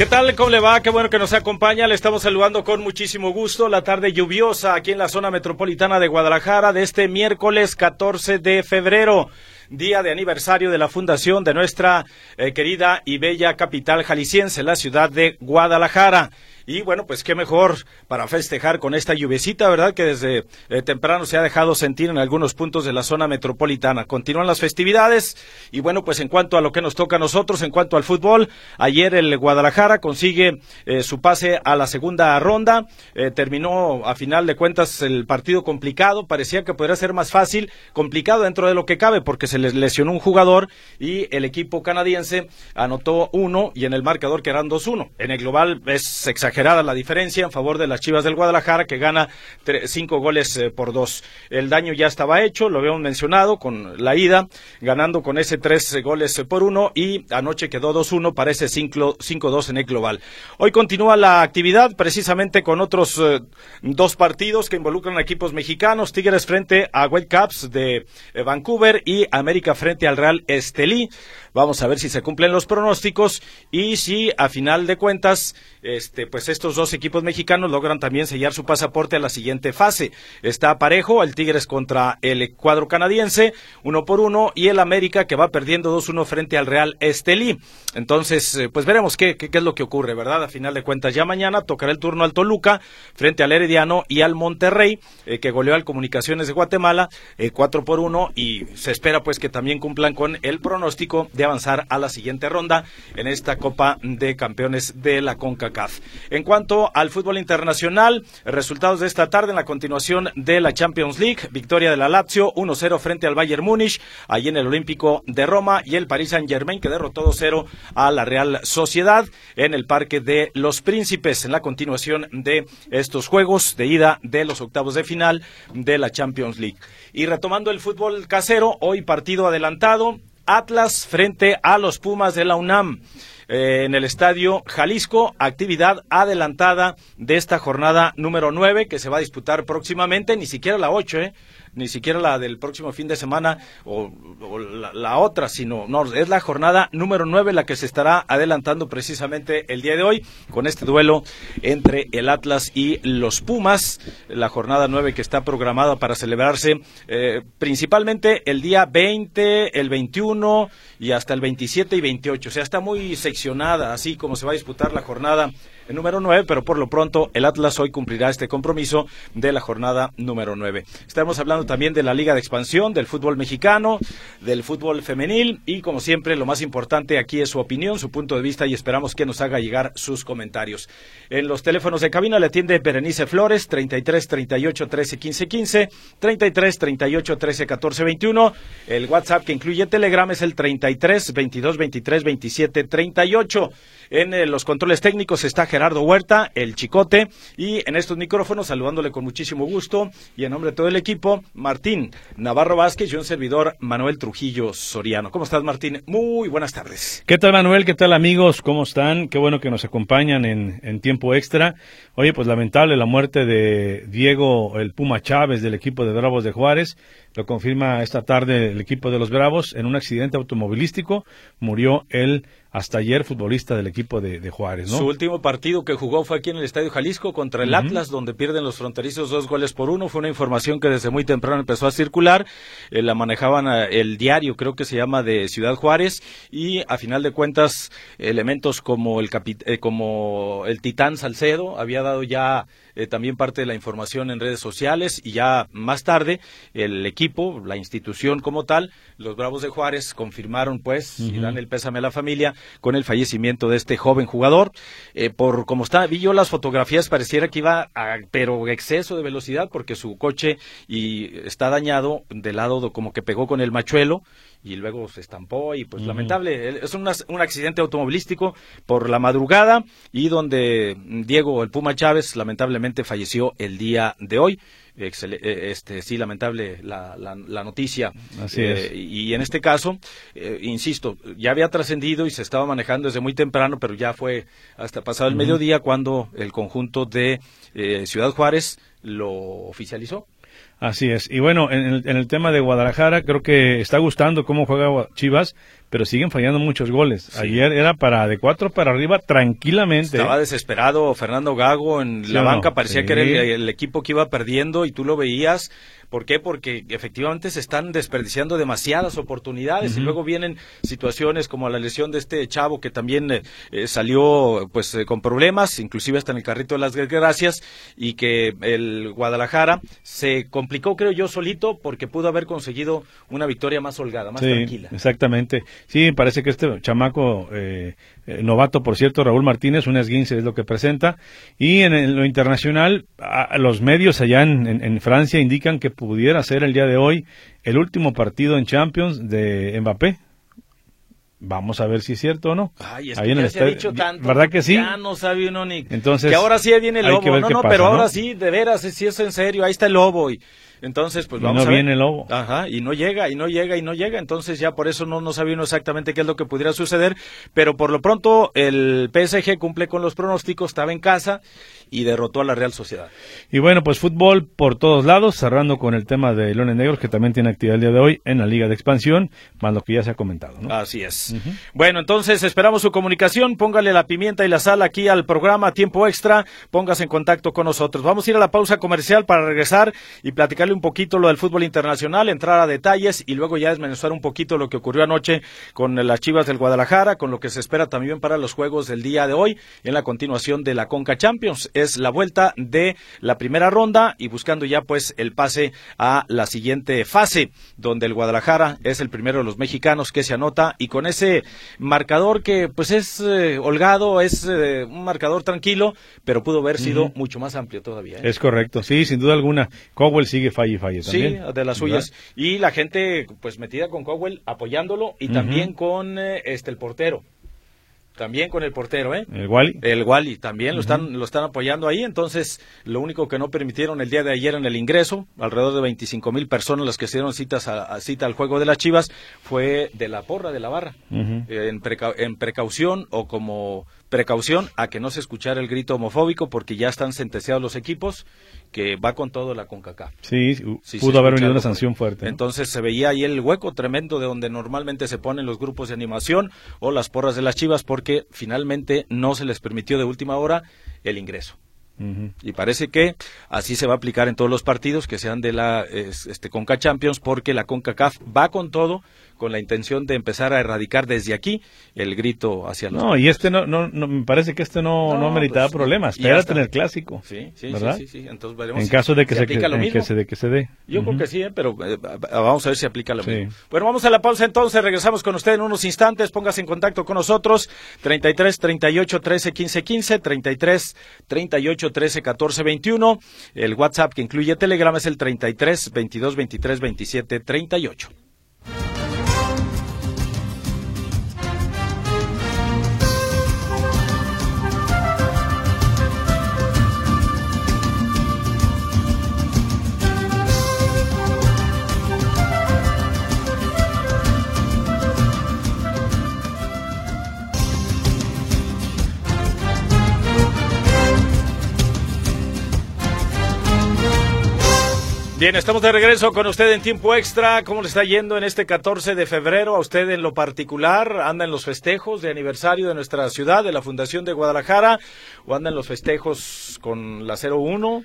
¿Qué tal? ¿Cómo le va? Qué bueno que nos acompaña. Le estamos saludando con muchísimo gusto la tarde lluviosa aquí en la zona metropolitana de Guadalajara de este miércoles 14 de febrero día de aniversario de la fundación de nuestra eh, querida y bella capital jalisciense, la ciudad de Guadalajara. Y bueno, pues qué mejor para festejar con esta lluvecita, ¿verdad? Que desde eh, temprano se ha dejado sentir en algunos puntos de la zona metropolitana. Continúan las festividades y bueno, pues en cuanto a lo que nos toca a nosotros, en cuanto al fútbol, ayer el Guadalajara consigue eh, su pase a la segunda ronda. Eh, terminó a final de cuentas el partido complicado. Parecía que podría ser más fácil, complicado dentro de lo que cabe porque se les lesionó un jugador y el equipo canadiense anotó uno y en el marcador que eran 2-1. En el global es exagerado la diferencia en favor de las Chivas del Guadalajara, que gana cinco goles eh, por dos. El daño ya estaba hecho, lo habíamos mencionado, con la ida, ganando con ese tres goles por uno, y anoche quedó 2-1 para ese 5-2 en el global. Hoy continúa la actividad, precisamente con otros eh, dos partidos que involucran a equipos mexicanos, Tigres frente a Whitecaps de eh, Vancouver y América frente al Real Estelí. Vamos a ver si se cumplen los pronósticos y si a final de cuentas, este, pues estos dos equipos mexicanos logran también sellar su pasaporte a la siguiente fase. Está parejo el Tigres contra el cuadro canadiense, uno por uno, y el América que va perdiendo 2-1 frente al Real Estelí. Entonces, eh, pues veremos qué, es lo que ocurre, ¿verdad? A final de cuentas, ya mañana tocará el turno al Toluca frente al Herediano y al Monterrey, eh, que goleó al Comunicaciones de Guatemala, eh, cuatro por uno, y se espera pues que también cumplan con el pronóstico de avanzar a la siguiente ronda en esta Copa de Campeones de la CONCACAF. En cuanto al fútbol internacional, resultados de esta tarde en la continuación de la Champions League, victoria de la Lazio 1-0 frente al Bayern Múnich, allí en el Olímpico de Roma, y el Paris Saint-Germain que derrotó 2-0 a la Real Sociedad en el Parque de los Príncipes, en la continuación de estos juegos de ida de los octavos de final de la Champions League. Y retomando el fútbol casero, hoy partido adelantado, Atlas frente a los Pumas de la UNAM. Eh, en el Estadio Jalisco, actividad adelantada de esta jornada número 9 que se va a disputar próximamente, ni siquiera la 8, ¿eh? Ni siquiera la del próximo fin de semana o, la, otra, sino no, es la jornada número 9 la que se estará adelantando precisamente el día de hoy con este duelo entre el Atlas y los Pumas, la jornada 9 que está programada para celebrarse eh, principalmente el día 20, el 21 y hasta el 27 y 28, o sea, está muy seccionada así como se va a disputar la jornada el número 9, pero por lo pronto el Atlas hoy cumplirá este compromiso de la jornada número 9. Estamos hablando también de la Liga de Expansión, del fútbol mexicano, del fútbol femenil y como siempre lo más importante aquí es su opinión, su punto de vista y esperamos que nos haga llegar sus comentarios. En los teléfonos de cabina le atiende Berenice Flores, 33 38 13 15 15, 33 38 13 14 21. El WhatsApp que incluye Telegram es el 33 22 23 27 38. En eh, los controles técnicos está Gerardo Huerta, el Chicote, y en estos micrófonos saludándole con muchísimo gusto y en nombre de todo el equipo, Martín Navarro Vázquez y un servidor Manuel Trujillo Soriano. ¿Cómo estás, Martín? Muy buenas tardes. ¿Qué tal, Manuel? ¿Qué tal, amigos? ¿Cómo están? Qué bueno que nos acompañan en, en tiempo extra. Oye, pues lamentable la muerte de Diego el Puma Chávez del equipo de Bravos de Juárez. Lo confirma esta tarde el equipo de los Bravos. En un accidente automovilístico murió el hasta ayer futbolista del equipo de, Juárez. ¿no? Su último partido que jugó fue aquí en el Estadio Jalisco contra el Atlas, donde pierden los fronterizos dos goles por uno. Fue una información que desde muy temprano empezó a circular. Eh, la manejaban eh, el diario, creo que se llama, de Ciudad Juárez. Y a final de cuentas, elementos como el, eh, como el Titán Salcedo había dado ya eh, también parte de la información en redes sociales y ya más tarde el equipo, la institución como tal, los Bravos de Juárez confirmaron pues y dan el pésame a la familia con el fallecimiento de este joven jugador. Eh, por como está, vi yo las fotografías, pareciera que iba a pero exceso de velocidad porque su coche y está dañado de lado como que pegó con el machuelo y luego se estampó y pues lamentable, es un, un accidente automovilístico por la madrugada y donde Diego el Puma Chávez lamentablemente falleció el día de hoy. Eh, este sí lamentable la, la, noticia. Así es. Eh, y en este caso eh, insisto ya había trascendido y se estaba manejando desde muy temprano pero ya fue hasta pasado el mediodía cuando el conjunto de Ciudad Juárez lo oficializó Así es. Y bueno, en el, en el, tema de Guadalajara, creo que está gustando cómo juega Chivas, pero siguen fallando muchos goles. Ayer era para de cuatro para arriba tranquilamente. Estaba desesperado Fernando Gago en la banca, parecía que era el, equipo que iba perdiendo y tú lo veías ¿Por qué? Porque efectivamente se están desperdiciando demasiadas oportunidades y luego vienen situaciones como la lesión de este chavo que también eh, eh, salió pues eh, con problemas, inclusive hasta en el carrito de las gracias y que el Guadalajara se complicó creo yo solito porque pudo haber conseguido una victoria más holgada, más tranquila. Exactamente. Sí, parece que este chamaco novato, por cierto, Raúl Martínez, un esguince es lo que presenta. Y en, lo internacional, los medios allá en, Francia indican que pudiera ser el día de hoy el último partido en Champions de Mbappé. Vamos a ver si es cierto o no. Ay, es que ya se ha dicho tanto. ¿Verdad que sí? Ya no sabe uno ni. Entonces. Que ahora sí viene el lobo. No, no, pero ahora sí, de veras, si es en serio. Ahí está el lobo. Y entonces, pues vamos y no viene el lobo. Ajá, y no llega, y no llega, y no llega. Entonces ya por eso no, no sabía uno exactamente qué es lo que pudiera suceder. Pero por lo pronto el PSG cumple con los pronósticos, estaba en casa y derrotó a la Real Sociedad. Y bueno, pues fútbol por todos lados, cerrando con el tema de Leones Negros, que también tiene actividad el día de hoy en la Liga de Expansión, más lo que ya se ha comentado. ¿no? Así es. Bueno, entonces esperamos su comunicación, póngale la pimienta y la sal aquí al programa Tiempo Extra, póngase en contacto con nosotros. Vamos a ir a la pausa comercial para regresar y un poquito lo del fútbol internacional, entrar a detalles y luego ya desmenuzar un poquito lo que ocurrió anoche con las Chivas del Guadalajara, con lo que se espera también para los juegos del día de hoy en la continuación de la Conca Champions es la vuelta de la primera ronda y buscando ya pues el pase a la siguiente fase, donde el Guadalajara es el primero de los mexicanos que se anota y con ese marcador que pues es eh, holgado, es eh, un marcador tranquilo, pero pudo haber sido mucho más amplio todavía. ¿eh? Es correcto, sí, sin duda alguna. Cowell sigue falle y falle también. Sí, de las suyas. Y la gente pues metida con Cowell apoyándolo y también con este el portero. También con el portero, ¿eh? El Wally. El Wally también lo están lo están apoyando ahí. Entonces, lo único que no permitieron el día de ayer en el ingreso, alrededor de 25 mil personas las que se dieron citas a, cita al juego de las Chivas, fue de la porra de la barra. en, en precaución o como precaución a que no se escuchara el grito homofóbico porque ya están sentenciados los equipos que va con todo la CONCACAF. Sí, pudo haber venido una sanción fuerte. Entonces se veía ahí el hueco tremendo de donde normalmente se ponen los grupos de animación o las porras de las chivas porque finalmente no se les permitió de última hora el ingreso. Y parece que así se va a aplicar en todos los partidos que sean de la este, Conca Champions porque la CONCACAF va con todo con la intención de empezar a erradicar desde aquí el grito hacia los. No, y este no, no, me parece que este no, no, meritaba pues, problemas. Espérate en el clásico. Sí, sí, ¿verdad? sí, sí, Entonces veremos en caso de que, se, que, se, de que se dé. Yo creo que sí, ¿eh? pero eh, vamos a ver si aplica lo mismo. Bueno, vamos a la pausa entonces. Regresamos con usted en unos instantes. Póngase en contacto con nosotros. 33 38 13 15 15, 33 38 13 14 21. El WhatsApp que incluye Telegram es el 33 22 23 27 38. Bien, estamos de regreso con usted en tiempo extra. ¿Cómo le está yendo en este 14 de febrero? A usted en lo particular, ¿anda en los festejos de aniversario de nuestra ciudad, de la Fundación de Guadalajara? ¿O anda en los festejos con la 01?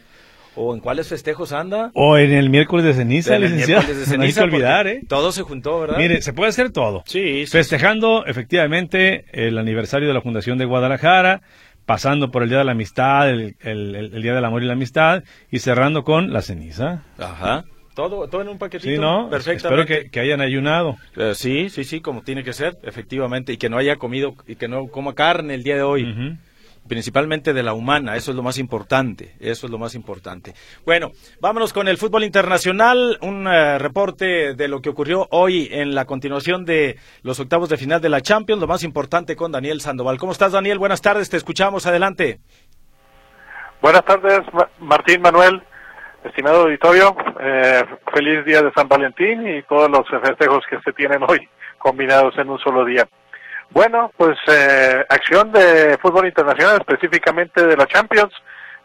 ¿O en cuáles festejos anda? O en el miércoles de ceniza, licenciado. Miércoles de ceniza, no hay que olvidar, ¿eh? Todo se juntó, ¿verdad? Mire, se puede hacer todo. Sí, sí Festejando, efectivamente, el aniversario de la Fundación de Guadalajara, pasando por el Día de la Amistad, el, el, Día del Amor y la Amistad, y cerrando con la ceniza. Ajá. Todo, todo en un paquetito. Sí, ¿no? Perfectamente. Espero que, hayan ayunado. Eh, sí, sí, sí, como tiene que ser, efectivamente, y que no haya comido, y que no coma carne el día de hoy principalmente de la humana, eso es lo más importante, eso es lo más importante. Bueno, vámonos con el fútbol internacional, un eh, reporte de lo que ocurrió hoy en la continuación de los octavos de final de la Champions, lo más importante con Daniel Sandoval. ¿Cómo estás, Daniel? Buenas tardes, te escuchamos, adelante. Buenas tardes, Martín Manuel, estimado auditorio, eh, feliz día de San Valentín y todos los festejos que se tienen hoy combinados en un solo día. Bueno, pues eh, acción de fútbol internacional, específicamente de la Champions.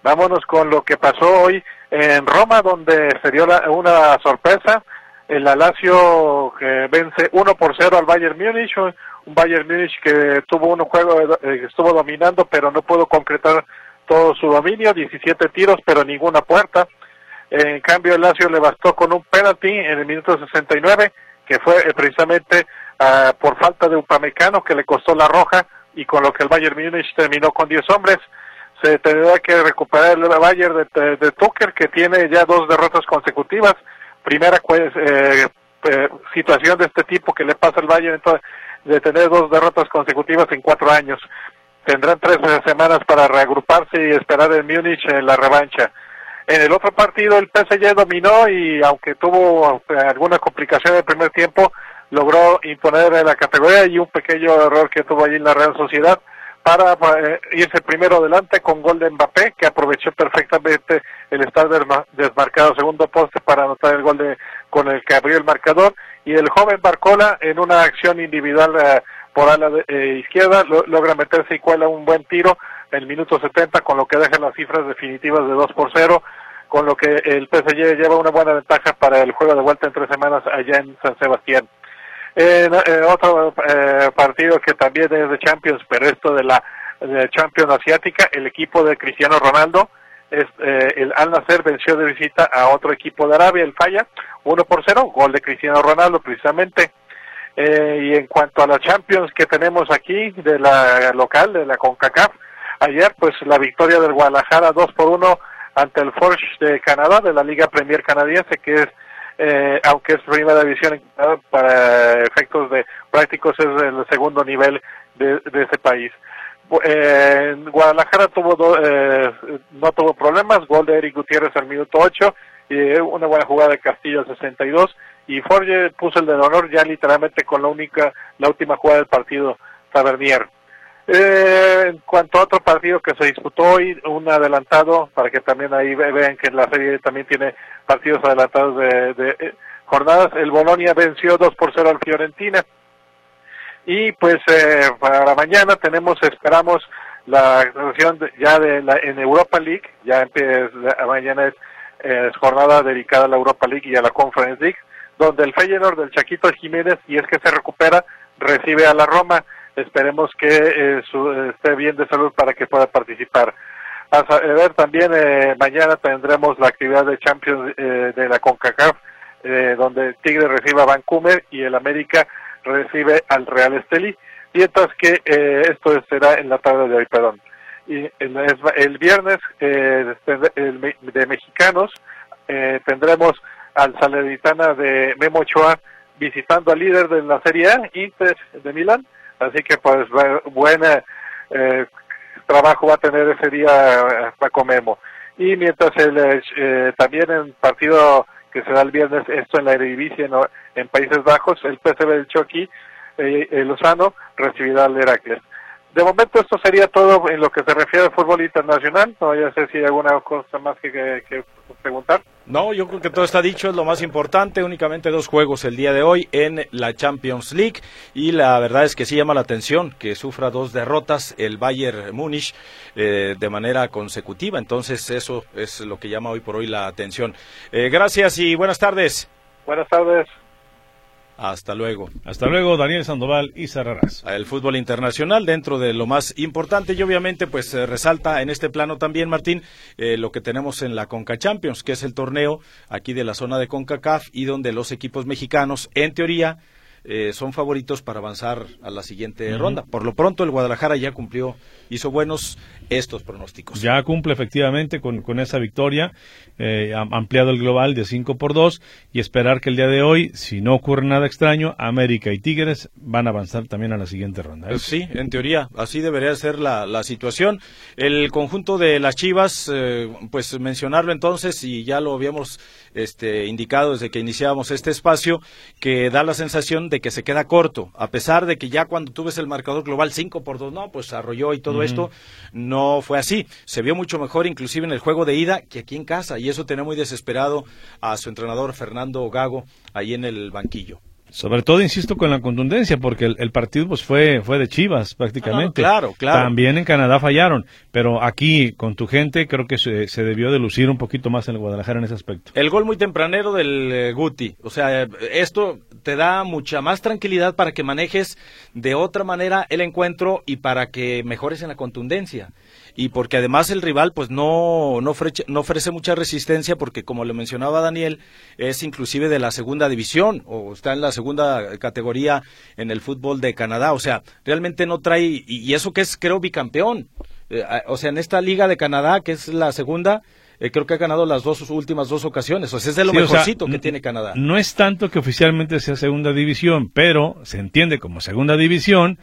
Vámonos con lo que pasó hoy en Roma, donde se dio una sorpresa. El Lazio que vence 1 por 0 al Bayern Múnich, un Bayern Múnich que tuvo un juego, eh, estuvo dominando, pero no pudo concretar todo su dominio, 17 tiros, pero ninguna puerta. En cambio, el Lazio le bastó con un penalti en el minuto 69, que fue eh, precisamente Ah, por falta de Upamecano que le costó la roja y con lo que el Bayern Múnich terminó con 10 hombres. Se tendrá que recuperar el Bayern de, de, Tucker que tiene ya dos derrotas consecutivas. Primera pues, eh, eh, situación de este tipo que le pasa al Bayern de tener dos derrotas consecutivas en cuatro años. Tendrán tres semanas para reagruparse y esperar en Múnich en la revancha. En el otro partido el PSG dominó y aunque tuvo eh, alguna complicación en el primer tiempo, logró imponer en la categoría y un pequeño error que tuvo allí en la Real Sociedad para eh, irse primero adelante con gol de Mbappé, que aprovechó perfectamente el estar desmarcado segundo poste para anotar el gol de, con el que abrió el marcador, y el joven Barcola en una acción individual eh, por ala eh, izquierda logra meterse y cuela un buen tiro en el minuto 70, con lo que deja las cifras definitivas de 2 por 0, con lo que el PSG lleva una buena ventaja para el juego de vuelta en tres semanas allá en San Sebastián. En, otro eh, partido que también es de Champions, pero esto de la Champions asiática, el equipo de Cristiano Ronaldo, es, eh, el Al Nasser venció de visita a otro equipo de Arabia, el Falla, 1 por 0, gol de Cristiano Ronaldo precisamente. Eh, y en cuanto a la Champions que tenemos aquí, de la local, de la CONCACAF, ayer pues la victoria del Guadalajara 2 por 1 ante el Forge de Canadá, de la Liga Premier Canadiense, que es eh, aunque es primera división para efectos de prácticos es el segundo nivel de, ese país. Eh, Guadalajara tuvo eh, no tuvo problemas, gol de Eric Gutiérrez al minuto 8 y una buena jugada de Castillo al 62 y Forge puso el de honor ya literalmente con la única la última jugada del partido Tavernier. Eh, en cuanto a otro partido que se disputó hoy, un adelantado, para que también ahí vean que la serie también tiene partidos adelantados de, eh, jornadas, el Bolonia venció 2 por 0 al Fiorentina. Y pues eh, para mañana tenemos, esperamos la actuación ya de la, en Europa League, ya empieza, mañana es, es, jornada dedicada a la Europa League y a la Conference League, donde el Feyenoord del Chaquito Jiménez, y es que se recupera, recibe a la Roma esperemos que eh, esté bien de salud para que pueda participar. A ver, también eh, mañana tendremos la actividad de Champions eh, de la CONCACAF, donde Tigre recibe a Vancouver y el América recibe al Real Esteli, mientras que esto será en la tarde de hoy, perdón. Y el, viernes de mexicanos tendremos al Salernitana de Memo Ochoa visitando al líder de la Serie A, Inter de Milán, Así que pues buen eh, trabajo va a tener ese día eh, Paco Memo. Y mientras el, eh, también en partido que se da el viernes, esto en la Eredivisie en, Países Bajos, el PSV del Chucky, eh, Lozano, recibirá al Heracles. De momento esto sería todo en lo que se refiere al fútbol internacional. No ya sé si hay alguna cosa más que, que, preguntar. No, yo creo que todo está dicho, es lo más importante. Únicamente dos juegos el día de hoy en la Champions League. Y la verdad es que sí llama la atención que sufra dos derrotas el Bayern Múnich eh, de manera consecutiva. Entonces eso es lo que llama hoy por hoy la atención. Eh, gracias y buenas tardes. Buenas tardes. Hasta luego. Hasta luego, Daniel Sandoval y cerrarás. El fútbol internacional dentro de lo más importante y obviamente pues resalta en este plano también, Martín, eh, lo que tenemos en la Conca Champions, que es el torneo aquí de la zona de CONCACAF y donde los equipos mexicanos, en teoría, eh, son favoritos para avanzar a la siguiente ronda. Por lo pronto, el Guadalajara ya cumplió, hizo buenos estos pronósticos. Ya cumple efectivamente con, con esa victoria, eh, ampliado el global de 5 por 2 y esperar que el día de hoy, si no ocurre nada extraño, América y Tigres van a avanzar también a la siguiente ronda. ¿eh? Sí, en teoría, así debería ser la, la situación. El conjunto de las Chivas, pues mencionarlo entonces, y ya lo habíamos este, indicado desde que iniciábamos este espacio, que da la sensación de que se queda corto, a pesar de que ya cuando tú ves el marcador global 5 por 2, no, pues arrolló y todo esto, no fue así. Se vio mucho mejor inclusive en el juego de ida que aquí en casa, y eso tenía muy desesperado a su entrenador Fernando Gago ahí en el banquillo. Sobre todo, insisto, con la contundencia, porque el, partido pues fue, fue de Chivas prácticamente. claro, claro. También en Canadá fallaron, pero aquí con tu gente creo que se, se, debió de lucir un poquito más en el Guadalajara en ese aspecto. El gol muy tempranero del eh, Guti, o sea, esto te da mucha más tranquilidad para que manejes de otra manera el encuentro y para que mejores en la contundencia y porque además el rival pues no, no, ofrece, no ofrece mucha resistencia porque como le mencionaba Daniel es inclusive de la segunda división o está en la segunda categoría en el fútbol de Canadá, o sea, realmente no trae y, eso que es creo bicampeón, eh, o sea, en esta liga de Canadá que es la segunda eh, creo que ha ganado las dos últimas dos ocasiones. O sea, es de lo mejorcito que tiene Canadá. No es tanto que oficialmente sea segunda división, pero se entiende como segunda división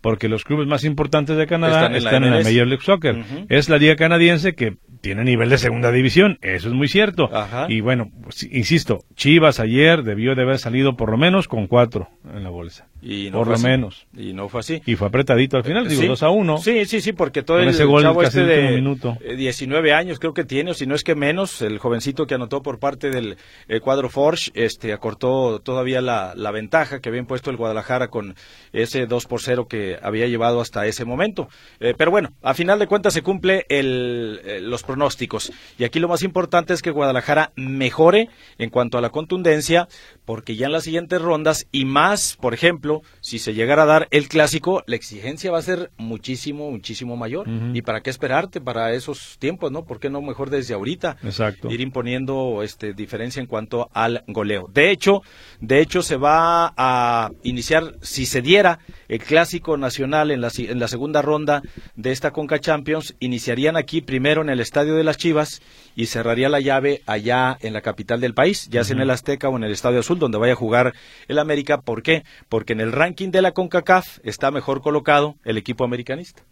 porque los clubes más importantes de Canadá están en, la, Major League Soccer. Es la liga canadiense que tiene nivel de segunda división, eso es muy cierto. Y bueno, pues, insisto, Chivas ayer debió de haber salido por lo menos con cuatro en la bolsa. Y no por lo menos. Y no fue así. Y fue apretadito al final, digo, 2 a 1. Sí, sí, sí, porque todo el chavo este de minuto. 19 eh, años creo que tiene, o si no es que menos, el jovencito que anotó por parte del eh, cuadro Forge, este, acortó todavía la, la ventaja que había impuesto el Guadalajara con ese 2 por 0 que había llevado hasta ese momento. Eh, pero bueno, a final de cuentas se cumple el, los pronósticos. Y aquí lo más importante es que Guadalajara mejore en cuanto a la contundencia, porque ya en las siguientes rondas y más, por ejemplo, si se llegara a dar el clásico, la exigencia va a ser muchísimo, muchísimo mayor. ¿Y para qué esperarte para esos tiempos, no? ¿Por qué no mejor desde ahorita Exacto. ir imponiendo este diferencia en cuanto al goleo? De hecho, de hecho se va a iniciar si se diera el clásico nacional en la, en la segunda ronda de esta Conca Champions, iniciarían aquí primero en el Estadio de las Chivas y cerraría la llave allá en la capital del país, ya sea en el Azteca o en el Estadio Azul, donde vaya a jugar el América. ¿Por qué? Porque en el ranking de la CONCACAF está mejor colocado el equipo americanista.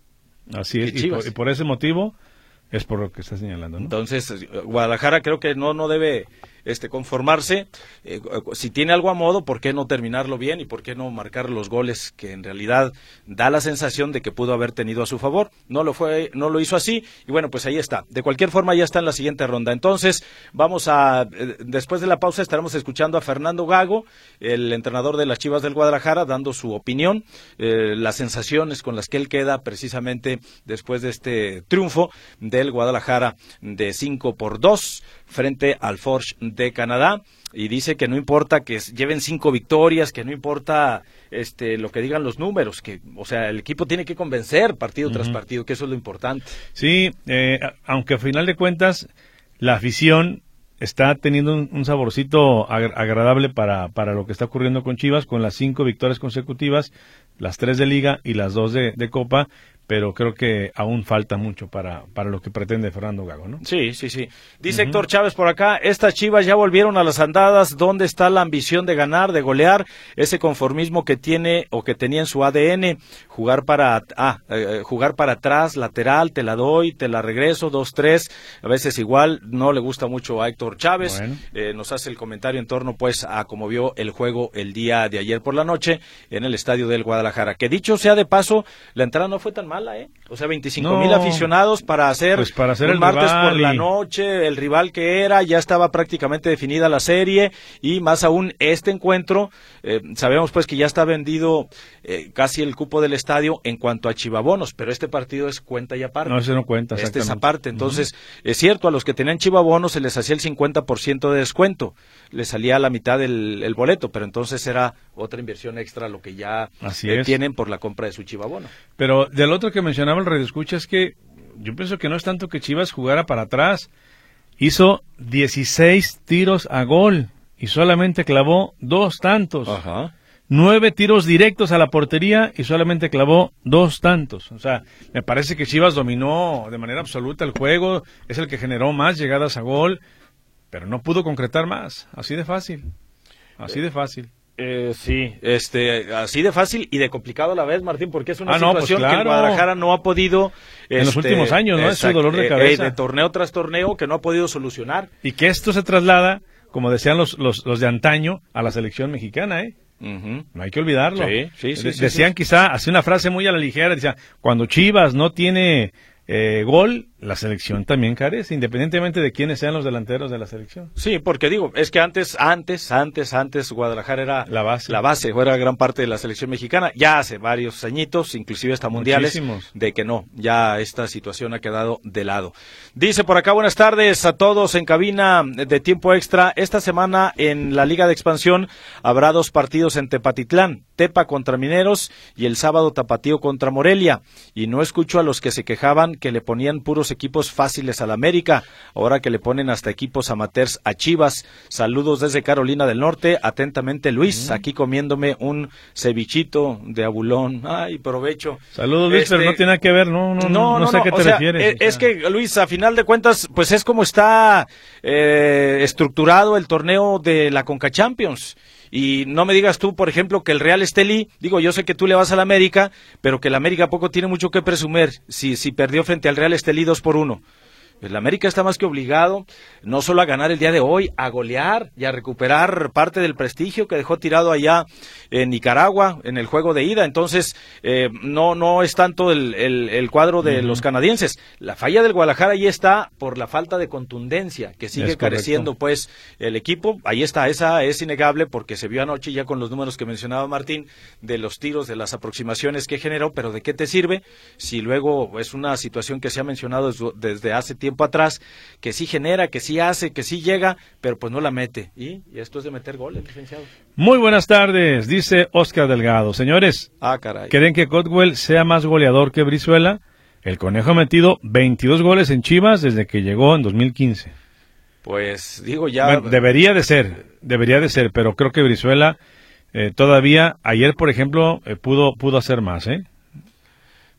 Así es, y por, ese motivo es por lo que está señalando. Entonces, Guadalajara creo que no, no debe este, conformarse. Eh, si tiene algo a modo, ¿por qué no terminarlo bien y por qué no marcar los goles que en realidad da la sensación de que pudo haber tenido a su favor? No lo fue, no lo hizo así y bueno, pues ahí está. De cualquier forma ya está en la siguiente ronda. Entonces, vamos a eh, después de la pausa estaremos escuchando a Fernando Gago, el entrenador de las Chivas del Guadalajara, dando su opinión, eh, las sensaciones con las que él queda precisamente después de este triunfo del Guadalajara de 5 por 2 frente al Forge de Canadá y dice que no importa que lleven cinco victorias, que no importa este lo que digan los números, que o sea el equipo tiene que convencer partido tras partido, que eso es lo importante. Sí, eh, aunque a final de cuentas la afición está teniendo un, saborcito agradable para, para lo que está ocurriendo con Chivas, con las cinco victorias consecutivas, las tres de liga y las dos de Copa, pero creo que aún falta mucho para, para lo que pretende Fernando Gago, ¿no? Sí, sí, sí. Dice Héctor Chávez por acá, estas chivas ya volvieron a las andadas, ¿dónde está la ambición de ganar, de golear? Ese conformismo que tiene o que tenía en su ADN, jugar para, ah, eh, jugar para atrás, lateral, te la doy, te la regreso, dos, tres, a veces igual, no le gusta mucho a Héctor Chávez, eh, nos hace el comentario en torno pues a cómo vio el juego el día de ayer por la noche en el estadio del Guadalajara, que dicho sea de paso, la entrada no fue tan ¿eh? O sea, 25 mil aficionados para hacer, pues para hacer el martes por la noche, el rival que era, ya estaba prácticamente definida la serie y más aún este encuentro, eh, sabemos pues que ya está vendido eh, casi el cupo del estadio en cuanto a chivabonos, pero este partido es cuenta y aparte. No, ese no cuenta. Este es aparte, entonces es cierto, a los que tenían chivabonos se les hacía el 50% de descuento, les salía a la mitad el, el, boleto, pero entonces era otra inversión extra lo que ya tienen por la compra de su chivabono. Pero del otro que mencionaba el Radio Escucha es que yo pienso que no es tanto que Chivas jugara para atrás. Hizo 16 tiros a gol y solamente clavó dos tantos. nueve tiros directos a la portería y solamente clavó dos tantos. O sea, me parece que Chivas dominó de manera absoluta el juego, es el que generó más llegadas a gol, pero no pudo concretar más. Así de fácil. Así de fácil. Eh, sí, este, así de fácil y de complicado a la vez, Martín, porque es una Ah, no, pues situación que el. Guadalajara no ha podido... En los este, últimos años, ¿no? Es su dolor de eh, cabeza. eh, de torneo tras torneo que no ha podido solucionar. Y que esto se traslada, como decían los, los, los de antaño, a la selección mexicana, ¿eh? No hay que olvidarlo. Sí, sí, sí, De- sí, decían quizá, así una frase muy a la ligera, decían, cuando Chivas no tiene eh, gol, la selección también carece, independientemente de quiénes sean los delanteros de la selección. Sí, porque digo, es que antes, antes, antes, antes Guadalajara era La base. la base, era gran parte de la selección mexicana. Ya hace varios añitos, inclusive hasta mundiales, Muchísimos. de que no, ya esta situación ha quedado de lado. Dice por acá, buenas tardes a todos en cabina de tiempo extra. Esta semana en la Liga de Expansión habrá dos partidos en Tepatitlán, Tepa contra Mineros y el sábado Tapatío contra Morelia. Y no escucho a los que se quejaban que le ponían puros equipos fáciles al América, ahora que le ponen hasta equipos amateurs a Chivas. Saludos desde Carolina del Norte, atentamente Luis, aquí comiéndome un cevichito de abulón. Ay, provecho. Saludos, Luis, pero Este, no tiene nada que ver, no, no, no, no sé a qué te sea, refieres. eh, o sea. Es que, Luis, a final de cuentas, pues es como está eh, estructurado el torneo de la Conca Champions. Y no me digas tú, por ejemplo, que el Real Estelí, digo, yo sé que tú le vas a la América, pero que el América poco tiene mucho que presumir si, si perdió frente al Real Estelí 2 por 1. El América está más que obligado no solo a ganar el día de hoy, a golear y a recuperar parte del prestigio que dejó tirado allá en Nicaragua en el juego de ida. Entonces, eh, no, no es tanto el, el- el cuadro de los canadienses. La falla del Guadalajara ahí está por la falta de contundencia que sigue Es correcto. careciendo pues el equipo. Ahí está, esa es innegable porque se vio anoche ya con los números que mencionaba Martín de los tiros, de las aproximaciones que generó, pero ¿de qué te sirve si luego es una situación que se ha mencionado desde hace tiempo atrás, que sí genera, que sí hace, que sí llega, pero pues no la mete? Y, y esto es de meter goles, licenciado. Muy buenas tardes, dice Oscar Delgado. Señores, Ah, caray. ¿creen que Cotwell sea más goleador que Brizuela? El conejo ha metido 22 goles en Chivas desde que llegó en 2015. Pues digo ya... Bueno, debería de ser, debería de ser, pero creo que Brizuela eh, todavía, ayer por ejemplo, eh, pudo, pudo hacer más, ¿eh?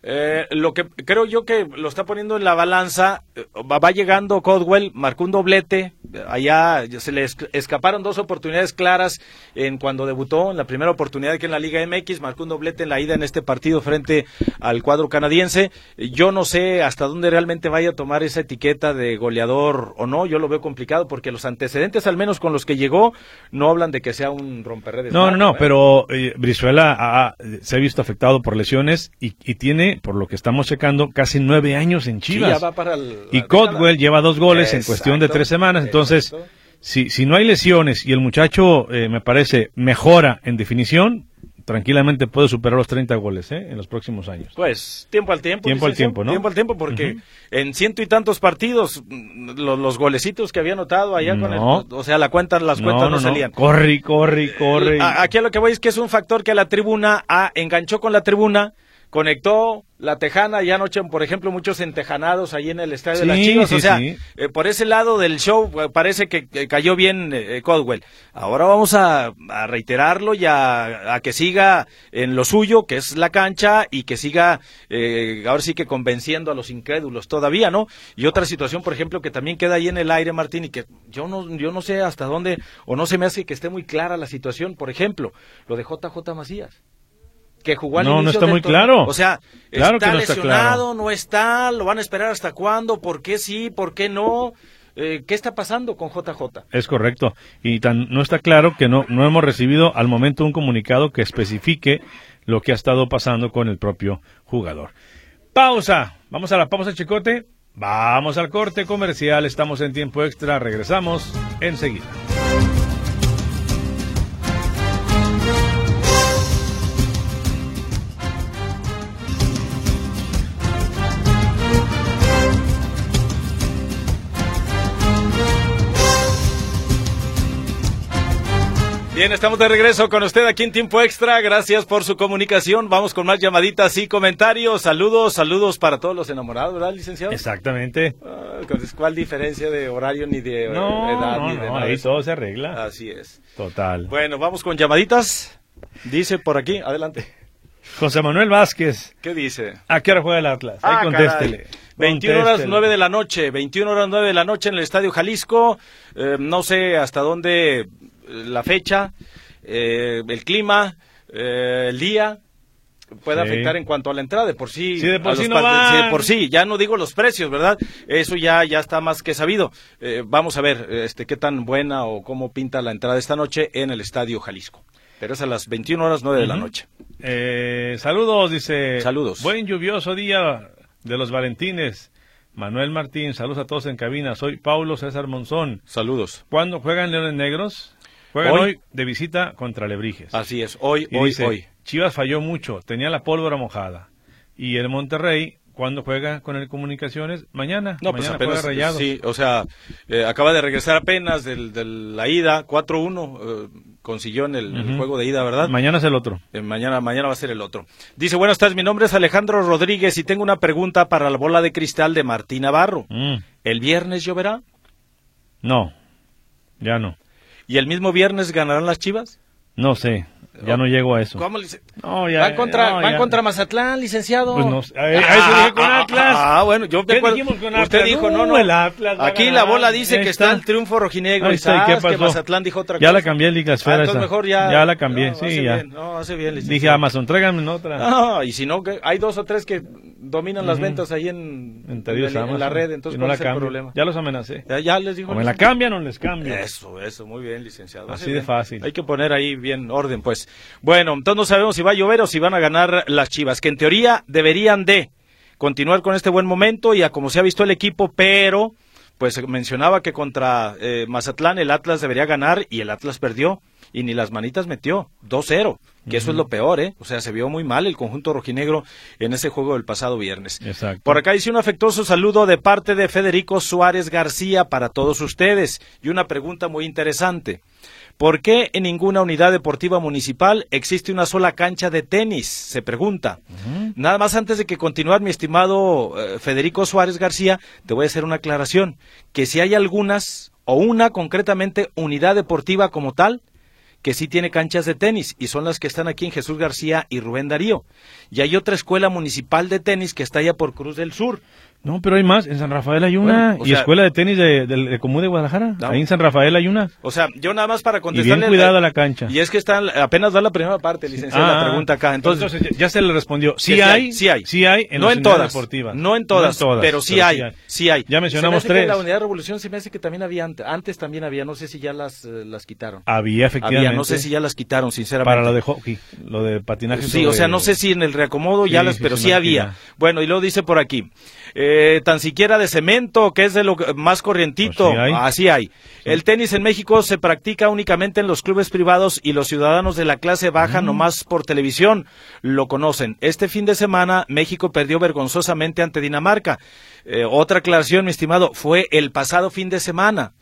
Eh, lo que creo yo que lo está poniendo en la balanza, eh, va, llegando Codwell, marcó un doblete, eh, allá se le esc- escaparon dos oportunidades claras en cuando debutó, en la primera oportunidad que en la Liga MX, marcó un doblete en la ida en este partido frente al cuadro canadiense. Yo no sé hasta dónde realmente vaya a tomar esa etiqueta de goleador o no, yo lo veo complicado porque los antecedentes, al menos con los que llegó, no hablan de que sea un romperredes. No, no, no, ¿eh? pero eh, Brizuela ha- se ha visto afectado por lesiones y, y tiene, por lo que estamos checando, casi nueve años en Sí, Chivas. ya va para el- y Codwell lleva dos goles en cuestión de tres semanas. Entonces, exacto. si, si no hay lesiones y el muchacho, eh, me parece, mejora en definición, tranquilamente puede superar los 30 goles ¿eh? en los próximos años. Pues tiempo al tiempo. Tiempo al tiempo, ¿no? Tiempo al tiempo, porque en ciento y tantos partidos, mm, los, los golecitos que había anotado allá con el. O sea, la cuenta, las cuentas no, salían. Corre, corre, corre. A- Aquí a lo que voy es que es un factor que la tribuna ah, enganchó con la tribuna, conectó la tejana, ya anoche, por ejemplo, muchos entejanados ahí en el estadio de las Sí, Chivas, o sea, sí. eh, por ese lado del show eh, parece que, que cayó bien eh, Codwell. Ahora vamos a, a reiterarlo y a, a que siga en lo suyo, que es la cancha, y que siga, eh, ahora sí que convenciendo a los incrédulos todavía, ¿no? Y otra situación, por ejemplo, que también queda ahí en el aire, Martín, y que yo no, yo no sé hasta dónde, o no se me hace que esté muy clara la situación, por ejemplo, lo de JJ Macías. Que jugó al No, no está muy torneo. claro. O sea, Claro está que no está lesionado, no está, lo van a esperar hasta cuándo, por qué sí, por qué no. Eh, ¿Qué está pasando con JJ? Es correcto. Y tan, no está claro que no, no hemos recibido al momento un comunicado que especifique lo que ha estado pasando con el propio jugador. Pausa. Vamos a la pausa, Chicote. Vamos al corte comercial. Estamos en tiempo extra. Regresamos enseguida. Bien, estamos de regreso con usted aquí en Tiempo Extra. Gracias por su comunicación. Vamos con más llamaditas y comentarios. Saludos, saludos para todos los enamorados, ¿verdad, licenciado? Exactamente. Ah, ¿Cuál diferencia de horario ni de eh, No, edad no, ni de no, nada de ahí eso? todo se arregla. Así es. Total. Bueno, vamos con llamaditas. Dice por aquí, adelante. José Manuel Vázquez. ¿Qué dice? ¿A qué hora juega el Atlas? Ahí Ah, contéstele. caray. 21 horas Contéstele. 9 de la noche, 21 horas 9 de la noche en el Estadio Jalisco. Eh, no sé hasta dónde la fecha, eh, el clima, eh, el día puede Sí. afectar en cuanto a la entrada. De por sí, Sí, de por sí no par- van. sí, de por sí, ya no digo los precios, ¿verdad? Eso ya, ya está más que sabido. Eh, vamos a ver este, qué tan buena o cómo pinta la entrada esta noche en el Estadio Jalisco. Pero es a las 21 horas 9 de la noche. Eh, saludos, dice. Saludos. Buen lluvioso día de los Valentines. Manuel Martín, saludos a todos en cabina. Soy Paulo César Monzón. Saludos. ¿Cuándo juegan Leones Negros? Juegan Hoy. hoy, de visita contra Lebrijes. Así es, hoy, y hoy, dice, hoy. Chivas falló mucho, tenía la pólvora mojada. Y el Monterrey, ¿cuándo juega con el Comunicaciones? Mañana. No, pues mañana apenas, juega Rayados. sí, o sea, eh, acaba de regresar apenas del- de la ida, 4-1, eh, consiguió en el, juego de ida, ¿verdad? Mañana es el otro. Eh, mañana, mañana va a ser el otro. Dice, buenas tardes, mi nombre es Alejandro Rodríguez y tengo una pregunta para la bola de cristal de Martín Navarro. Mm, ¿El viernes lloverá? no, ya no. ¿Y el mismo viernes ganarán las Chivas? No sé, ya no llego a eso. ¿Cómo, No, ya, van contra, no, van ya. contra Mazatlán, licenciado. Pues no sé. A- a eso dije con Atlas. Ah, bueno, yo ¿Qué dijimos con Usted Atlas? dijo, no, No, no. el Atlas Aquí la bola dice Ahí que está. está. el triunfo rojinegro Ahí y está, ¿y qué sabes que pasó? Mazatlán dijo otra Ya cosa. la cambié Liga Esfera Ah, entonces esa. mejor ya. Ya la cambié, No, sí, hace ya. bien, no, hace bien, Dije, licenciado. Amazon, tráiganme en otra. Ah, y si no, hay dos o tres que dominan las ventas ahí en, En, la red, entonces no ¿cuál la es el problema? Ya los amenacé. Ya, ya les digo. O me la cambian o les cambio. Eso, eso, muy bien, licenciado. Así de fácil. Hay que poner ahí bien orden, pues. Bueno, entonces no sabemos si va a llover o si van a ganar las Chivas, que en teoría deberían de continuar con este buen momento y a como se ha visto el equipo, pero pues mencionaba que contra eh, Mazatlán el Atlas debería ganar y el Atlas perdió y ni las manitas metió, 2-0, que eso es lo peor, ¿eh? O sea, se vio muy mal el conjunto rojinegro en ese juego del pasado viernes. Exacto. Por acá dice un afectuoso saludo de parte de Federico Suárez García para todos ustedes y una pregunta muy interesante. ¿Por qué en ninguna unidad deportiva municipal existe una sola cancha de tenis? Se pregunta. Nada más antes de que continuar, mi estimado eh, Federico Suárez García, te voy a hacer una aclaración. Que si hay algunas, o una concretamente unidad deportiva como tal, que sí tiene canchas de tenis y son las que están aquí en Jesús García y Rubén Darío. Y hay otra escuela municipal de tenis que está allá por Cruz del Sur. No, pero hay más. En San Rafael hay una. Bueno, y sea- escuela de tenis de, de, de Común de Guadalajara. No. Ahí en San Rafael hay una. O sea, yo nada más para Y contestarle. bien cuidada la cancha. Y es que está, apenas da la primera parte, licenciado, la Ah, pregunta acá. Entonces, ya- ya se le respondió. Sí, que hay, sí hay. Sí hay en no en todas. deportivas. No en todas, pero, sí, hay, sí hay. Ya mencionamos Se me hace que tres. en la Unidad de Revolución se me hace que también había antes. Antes también había, no sé si ya las, eh, las quitaron. Había, efectivamente. Había, no sé si ya las quitaron, sinceramente. Para lo de hockey, lo de patinaje. Sí, o sea, no sé si en el reacomodo ya Sí, las, sí, pero sí, sí no, había. ya. Bueno, y luego dice por aquí, eh, tan siquiera de cemento, que es de lo más corrientito, Pues sí hay. así hay. El tenis en México se practica únicamente en los clubes privados y los ciudadanos de la clase Mm. baja nomás por televisión lo conocen. Este fin de semana México perdió vergonzosamente ante Dinamarca. Eh, otra aclaración, mi estimado, fue el pasado fin de semana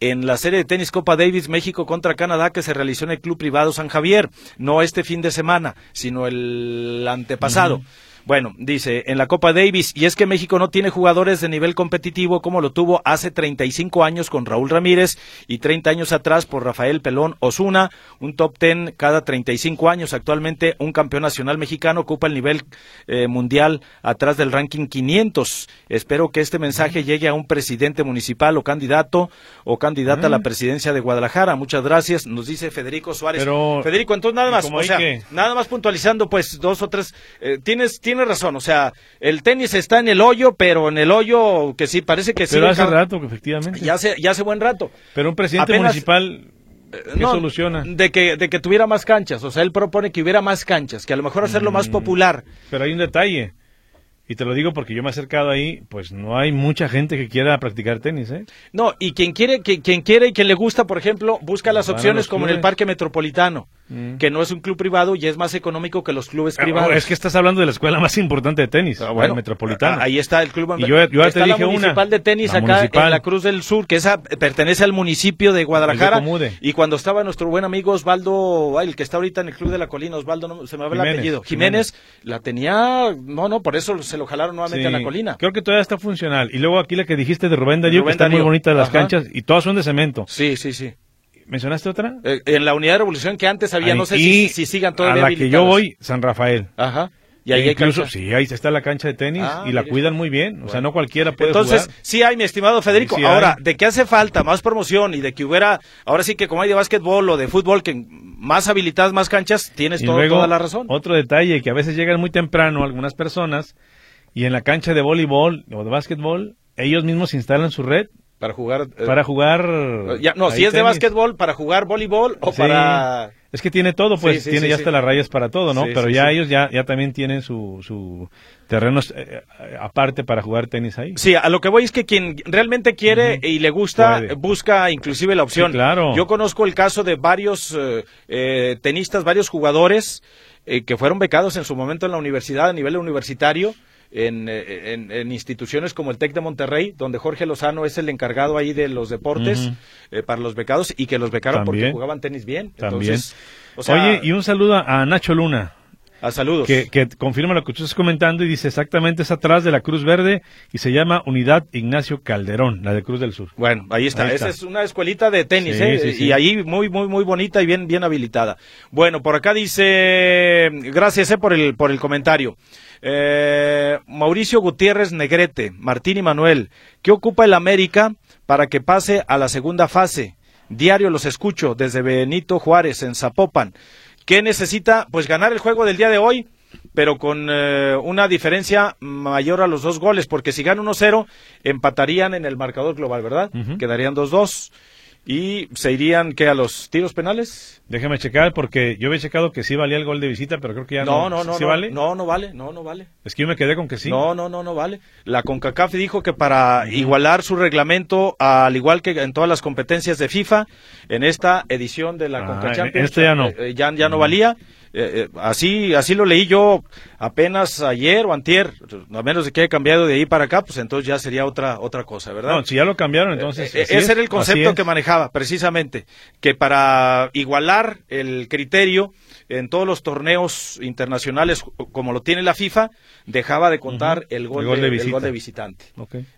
en la serie de tenis Copa Davis México contra Canadá que se realizó en el Club Privado San Javier, no este fin de semana, sino el antepasado. Bueno, dice, en la Copa Davis, y es que México no tiene jugadores de nivel competitivo como lo tuvo hace 35 años con Raúl Ramírez y 30 años atrás por Rafael Pelón Osuna, un top 10 cada 35 años. Actualmente un campeón nacional mexicano ocupa el nivel eh, mundial atrás del ranking 500. Espero que este mensaje llegue a un presidente municipal o candidato o candidata a la presidencia de Guadalajara. Muchas gracias, nos dice Federico Suárez. Pero- Federico, entonces nada ¿y más, o sea, que? nada más puntualizando, pues dos o tres. eh, tienes, tienes razón, o sea, el tenis está en el hoyo, pero en el hoyo que sí, parece que sí. Pero hace rato, que efectivamente. Ya hace, ya hace buen rato. Pero un presidente Apenas- municipal, ¿qué No, soluciona? De que, de que tuviera más canchas, o sea, él propone que hubiera más canchas, que a lo mejor hacerlo más Mm. popular. Pero hay un detalle. Y te lo digo porque yo me he acercado ahí, pues no hay mucha gente que quiera practicar tenis, ¿eh? No, y quien quiere, que, quien quiere y quien le gusta, por ejemplo, busca las Van a opciones los como en el. Parque Metropolitano, Mm. que no es un club privado y es más económico que los clubes Ah, privados. Es que estás hablando de la escuela más importante de tenis, Ah, el metropolitano. ah, Ahí está el club. Y yo- yo está te la dije una. municipal de tenis La acá municipal. en la Cruz del Sur, que esa pertenece al municipio de Guadalajara. De. Y cuando estaba nuestro buen amigo Osvaldo, el que está ahorita en el Club de la Colina, Osvaldo, no, se me va el apellido. Jiménez. Jiménez, la tenía, no, no, por eso se lo jalaron nuevamente Sí, a la colina. Creo que todavía está funcional. Y luego aquí la que dijiste de Rubén Darío, Rubén que están muy bonitas las Ajá. canchas y todas son de cemento. Sí, sí, sí. ¿Mencionaste otra? Eh, en la unidad de revolución que antes había, no sé si, si sigan todavía A la que yo voy, San Rafael. Ajá. Y ahí hay incluso, sí, ahí está la cancha de tenis Ah, y la mire. cuidan muy bien. O sea, no cualquiera puede Entonces, jugar. sí hay, mi estimado Federico. Sí, sí ahora, hay. de que hace falta más promoción y de que hubiera, ahora sí que como hay de básquetbol o de fútbol, que más habilitadas, más canchas, tienes Y todo- luego, toda la razón. otro detalle, que a veces llegan muy temprano algunas personas y en la cancha de voleibol o de básquetbol, ellos mismos instalan su red Para jugar. eh, para jugar. ya, no, si es de básquetbol, para jugar voleibol o Sí. para. Es que tiene todo, pues Sí, sí, tiene ya hasta las rayas para todo, ¿no? Pero ya ellos ya, ya también tienen su, su terrenos eh, eh, aparte para jugar tenis ahí. Sí, a lo que voy es que quien realmente quiere y le gusta, Puede. busca inclusive la opción. Claro. Yo conozco el caso de varios eh, eh, tenistas, varios jugadores eh, que fueron becados en su momento en la universidad, a nivel universitario, en, eh, en- en instituciones como el TEC de Monterrey, donde Jorge Lozano es el encargado ahí de los deportes eh, para los becados y que los becaron porque jugaban tenis bien. También. Entonces, o sea, Oye, y un saludo a Nacho Luna, a saludos. que, que confirma lo que tú estás comentando y dice exactamente es atrás de la Cruz Verde y se llama Unidad Ignacio Calderón, la de Cruz del Sur. Bueno, ahí está. Ahí Esa está. es una escuelita de tenis, Sí, ¿eh? sí, sí. Y ahí muy, muy, muy bonita y bien, bien habilitada. Bueno, por acá dice, gracias eh, por el, por el comentario. Eh, Mauricio Gutiérrez Negrete, Martín y Manuel, ¿qué ocupa el América para que pase a la segunda fase? Diario los escucho desde Benito Juárez en Zapopan. ¿Qué necesita? Pues ganar el juego del día de hoy, pero con eh, una diferencia mayor a los dos goles, porque si gana 1-0, empatarían en el marcador global, ¿verdad? Quedarían 2-2 y se irían, ¿qué? ¿A los tiros penales? Déjame checar porque yo había checado que sí valía el gol de visita, pero creo que ya no. No, no, no, ¿Sí no, vale? no, no vale, no, no vale. Es que yo me quedé con que sí. No, no, no, no vale. La CONCACAF dijo que para igualar su reglamento, al igual que en todas las competencias de FIFA, en esta edición de la Ah, CONCACAF este ya no. eh, ya, ya no valía. Eh, eh, así, así lo leí yo apenas ayer o antier, a menos de que haya cambiado de ahí para acá, pues entonces ya sería otra, otra cosa, ¿verdad? No, si ya lo cambiaron, entonces. Eh, así ese es, era el concepto que manejaba, precisamente, que para igualar el criterio en todos los torneos internacionales, como lo tiene la FIFA, dejaba de contar el, gol El gol de, de el visita. gol de visitante.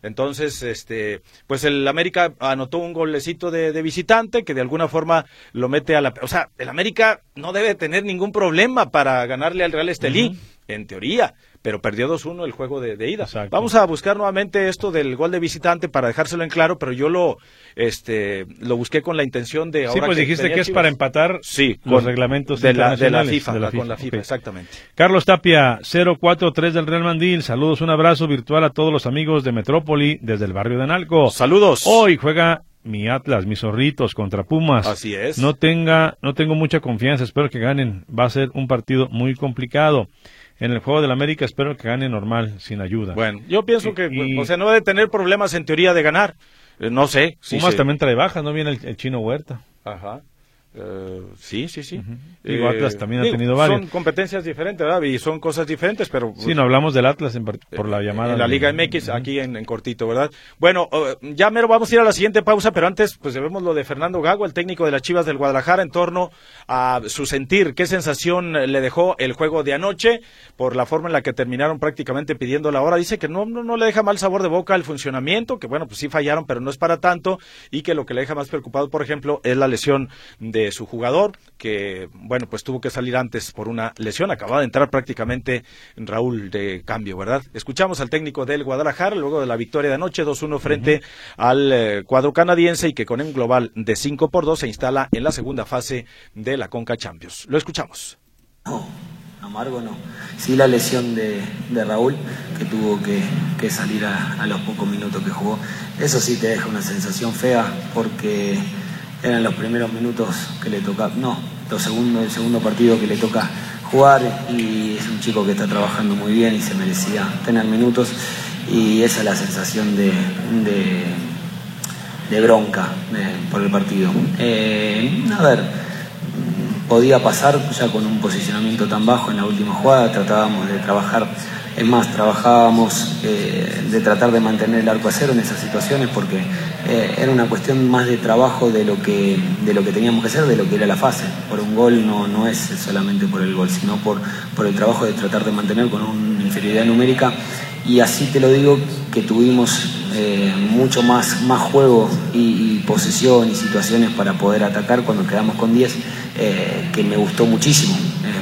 Entonces, este, pues el América anotó un golecito de, de visitante que de alguna forma lo mete a la, o sea, el América no debe tener ningún problema para ganarle al Real Estelí, en teoría, pero perdió 2-1 el juego de, de ida. Exacto. Vamos a buscar nuevamente esto del gol de visitante para dejárselo en claro, pero yo lo, este, lo busqué con la intención de Sí, ahora pues dijiste que es Chivas- para empatar Sí, los con- reglamentos de la, de la FIFA, de la con la FIFA, FIFA, exactamente. Carlos Tapia, 043 del Real Mandil. Saludos, un abrazo virtual a todos los amigos de Metrópoli desde el barrio de Analco. Saludos. Hoy juega mi Atlas, mis zorritos contra Pumas. Así es. No tenga, no tengo mucha confianza, espero que ganen. Va a ser un partido muy complicado. En el juego del América espero que gane normal, sin ayuda. Bueno, yo pienso que, Y- o sea, no debe tener problemas en teoría de ganar. Eh, no sé. si Pumas se- también trae bajas, no viene el, el chino Huerta. Ajá. Eh, sí, sí, sí. Digo, Atlas también ha tenido varias. Son competencias diferentes, ¿verdad? Y son cosas diferentes, pero... Sí, no hablamos del Atlas en par- por la eh, llamada. En la Liga MX, aquí en, en cortito, ¿verdad? Bueno, eh, ya mero vamos a ir a la siguiente pausa, pero antes, pues debemos lo de Fernando Gago, el técnico de las Chivas del Guadalajara, en torno a su sentir, qué sensación eh, le dejó el juego de anoche, por la forma en la que terminaron prácticamente pidiendo la hora. Dice que no, no, no le deja mal sabor de boca el funcionamiento, que bueno, pues sí fallaron, pero no es para tanto, y que lo que le deja más preocupado, por ejemplo, es la lesión de su jugador, que bueno, pues tuvo que salir antes por una lesión. Acababa de entrar prácticamente Raúl de cambio, ¿verdad? Escuchamos al técnico del Guadalajara luego de la victoria de anoche 2-1 frente al eh, cuadro canadiense y que con un global de 5 por 2 se instala en la segunda fase de la Conca Champions. Lo escuchamos. No, amargo no. Sí la lesión de, de Raúl, que tuvo que, que salir a, a los pocos minutos que jugó. Eso sí te deja una sensación fea porque eran los primeros minutos que le toca, no, los segundos, el segundo partido que le toca jugar y es un chico que está trabajando muy bien y se merecía tener minutos y esa es la sensación de, de, bronca por el partido. Eh, a ver, podía pasar ya con un posicionamiento tan bajo en la última jugada, tratábamos de trabajar, es más, trabajábamos eh, de tratar de mantener el arco a cero en esas situaciones porque eh, era una cuestión más de trabajo de lo, que, de lo que teníamos que hacer, de lo que era la fase. Por un gol no, no es solamente por el gol, sino por, por el trabajo de tratar de mantener con una inferioridad numérica y así te lo digo que tuvimos eh, mucho más, más juego y, posesión y situaciones para poder atacar cuando quedamos con 10, eh, que me gustó muchísimo,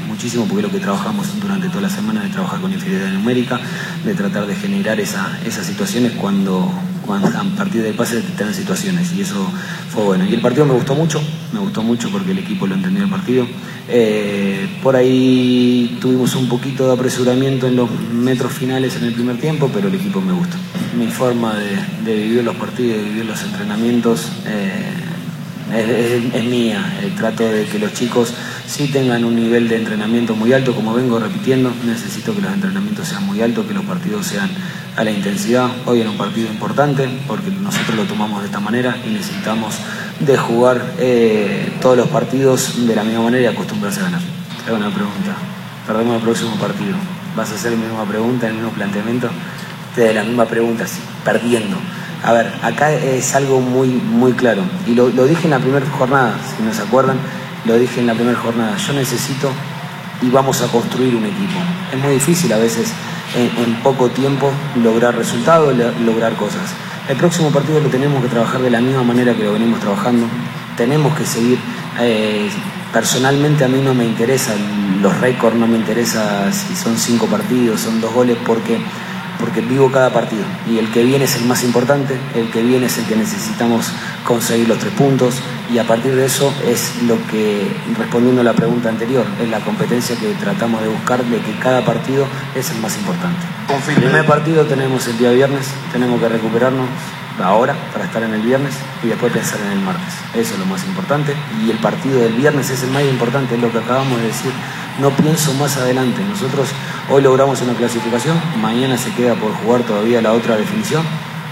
muchísimo porque lo que trabajamos durante toda la semana de trabajar con inferioridad numérica, de tratar de generar esa, esas situaciones cuando, cuando a partir del pase tener situaciones y eso fue bueno. Y el partido me gustó mucho, me gustó mucho porque el equipo lo entendió el partido. Eh, por ahí tuvimos un poquito de apresuramiento en los metros finales en el primer tiempo, pero el equipo me gustó. Mi forma de, vivir los partidos, de vivir los entrenamientos eh, es, mía. El trato de que los chicos sí tengan un nivel de entrenamiento muy alto, como vengo repitiendo, necesito que los entrenamientos sean muy altos, que los partidos sean a la intensidad. Hoy era un partido importante porque nosotros lo tomamos de esta manera y necesitamos de jugar eh, todos los partidos de la misma manera y acostumbrarse a ganar. Es una pregunta. Perdemos el próximo partido. ¿Vas a hacer la misma pregunta, el mismo planteamiento? De la misma pregunta, perdiendo. A ver, acá es algo muy, muy claro. Y lo, dije en la primera jornada, si no se acuerdan, lo dije en la primera jornada. Yo necesito y vamos a construir un equipo. Es muy difícil a veces en, poco tiempo lograr resultados, lograr cosas. El próximo partido lo tenemos que trabajar de la misma manera que lo venimos trabajando. Tenemos que seguir. Eh, personalmente a mí no me interesan los récords, no me interesa si son cinco partidos, son dos goles, porque porque vivo cada partido y el que viene es el más importante, el que viene es el que necesitamos conseguir los tres puntos y a partir de eso es lo que, respondiendo a la pregunta anterior, es la competencia que tratamos de buscar de que cada partido es el más importante. El primer partido tenemos el día viernes, tenemos que recuperarnos ahora para estar en el viernes y después pensar en el martes. Eso es lo más importante y el partido del viernes es el más importante, es lo que acabamos de decir no pienso más adelante. Nosotros hoy logramos una clasificación, mañana se queda por jugar todavía la otra definición.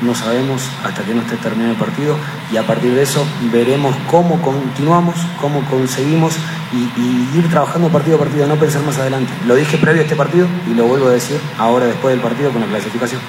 No sabemos hasta que no esté terminado el partido y a partir de eso veremos cómo continuamos, cómo conseguimos y, ir trabajando partido a partido, no pensar más adelante. Lo dije previo a este partido y lo vuelvo a decir ahora después del partido con la clasificación.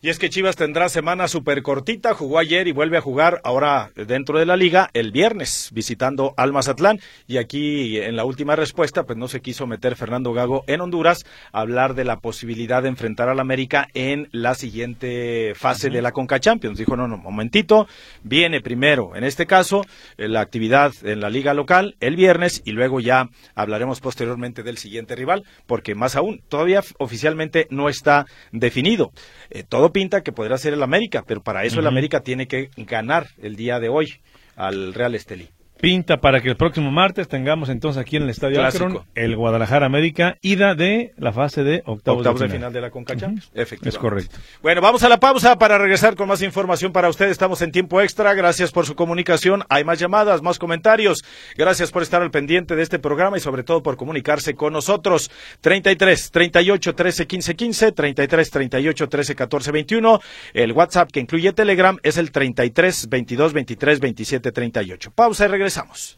Y es que Chivas tendrá semana súper cortita, jugó ayer y vuelve a jugar ahora dentro de la liga el viernes, visitando al Mazatlán. Y aquí en la última respuesta, pues no se quiso meter Fernando Gago en Honduras a hablar de la posibilidad de enfrentar al América en la siguiente fase de la Conca Champions. Dijo, no, no, momentito, viene primero, en este caso, eh, la actividad en la liga local el viernes y luego ya hablaremos posteriormente del siguiente rival, porque más aún, todavía oficialmente no está definido. Eh, todo pinta que podrá ser el América, pero para eso el América tiene que ganar el día de hoy al Real Estelí pinta para que el próximo martes tengamos entonces aquí en el Estadio Akron el Guadalajara América, ida de la fase de octavos, de, final. de la Conca Efectivamente. Es correcto. Bueno, vamos a la pausa para regresar con más información para ustedes. Estamos en tiempo extra. Gracias por su comunicación. Hay más llamadas, más comentarios. Gracias por estar al pendiente de este programa y sobre todo por comunicarse con nosotros. 33 38 13 15 15, 33 38 13 14 21. El WhatsApp que incluye Telegram es el 33 22 23 27 38. Pausa y regresamos regresamos.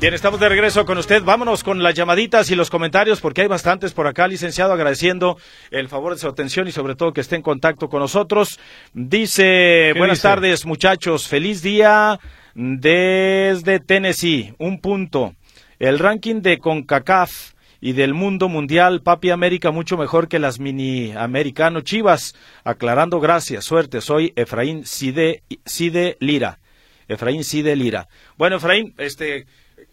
Bien, estamos de regreso con usted. Vámonos con las llamaditas y los comentarios porque hay bastantes por acá, licenciado, agradeciendo el favor de su atención y sobre todo que esté en contacto con nosotros. Dice, buenas tardes muchachos, feliz día desde Tennessee. Un punto. El ranking de CONCACAF y del mundo mundial, Papi América mucho mejor que las mini americano Chivas. Aclarando, gracias, suerte. Soy Efraín Cide, Cide Lira. Efraín Cide Lira. Bueno, Efraín, este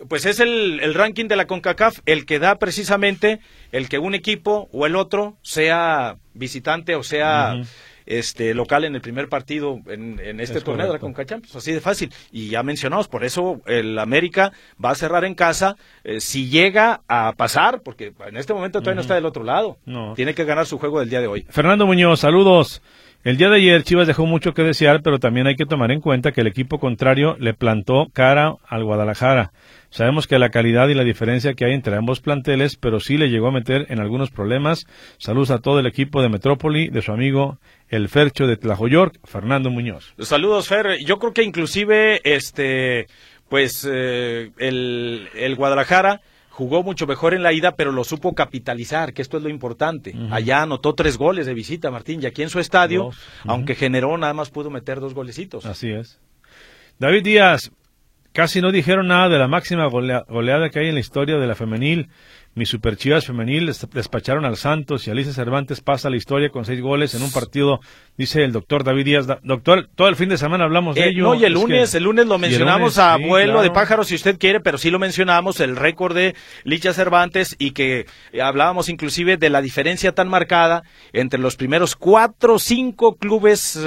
pues es el, ranking de la CONCACAF el que da precisamente el que un equipo o el otro sea visitante o sea este local en el primer partido en, este torneo de la CONCACAF, pues así de fácil. Y ya mencionamos, por eso el América va a cerrar en casa eh, si llega a pasar, porque en este momento todavía no está del otro lado. Tiene que ganar su juego del día de hoy. Fernando Muñoz, saludos. El día de ayer Chivas dejó mucho que desear, pero también hay que tomar en cuenta que el equipo contrario le plantó cara al Guadalajara. Sabemos que la calidad y la diferencia que hay entre ambos planteles, pero sí le llegó a meter en algunos problemas. Saludos a todo el equipo de Metrópoli, de su amigo el Fercho de Tlajoyork, Fernando Muñoz. Saludos, Fer. Yo creo que inclusive este pues eh, el, el Guadalajara jugó mucho mejor en la ida, pero lo supo capitalizar, que esto es lo importante. Allá anotó tres goles de visita, Martín, y aquí en su estadio, aunque generó, nada más pudo meter dos golecitos. Así es. David Díaz, casi no dijeron nada de la máxima goleada que hay en la historia de la femenil. Mis superchivas femenil despacharon al Santos y Alicia Cervantes pasa la historia con seis goles en un partido, dice el doctor David Díaz. doctor, todo el fin de semana hablamos de eh, ello. No, y el lunes, el lunes lo mencionamos a vuelo de pájaros si usted quiere, pero sí lo mencionamos, el récord de Licha Cervantes y que hablábamos inclusive de la diferencia tan marcada entre los primeros cuatro o cinco clubes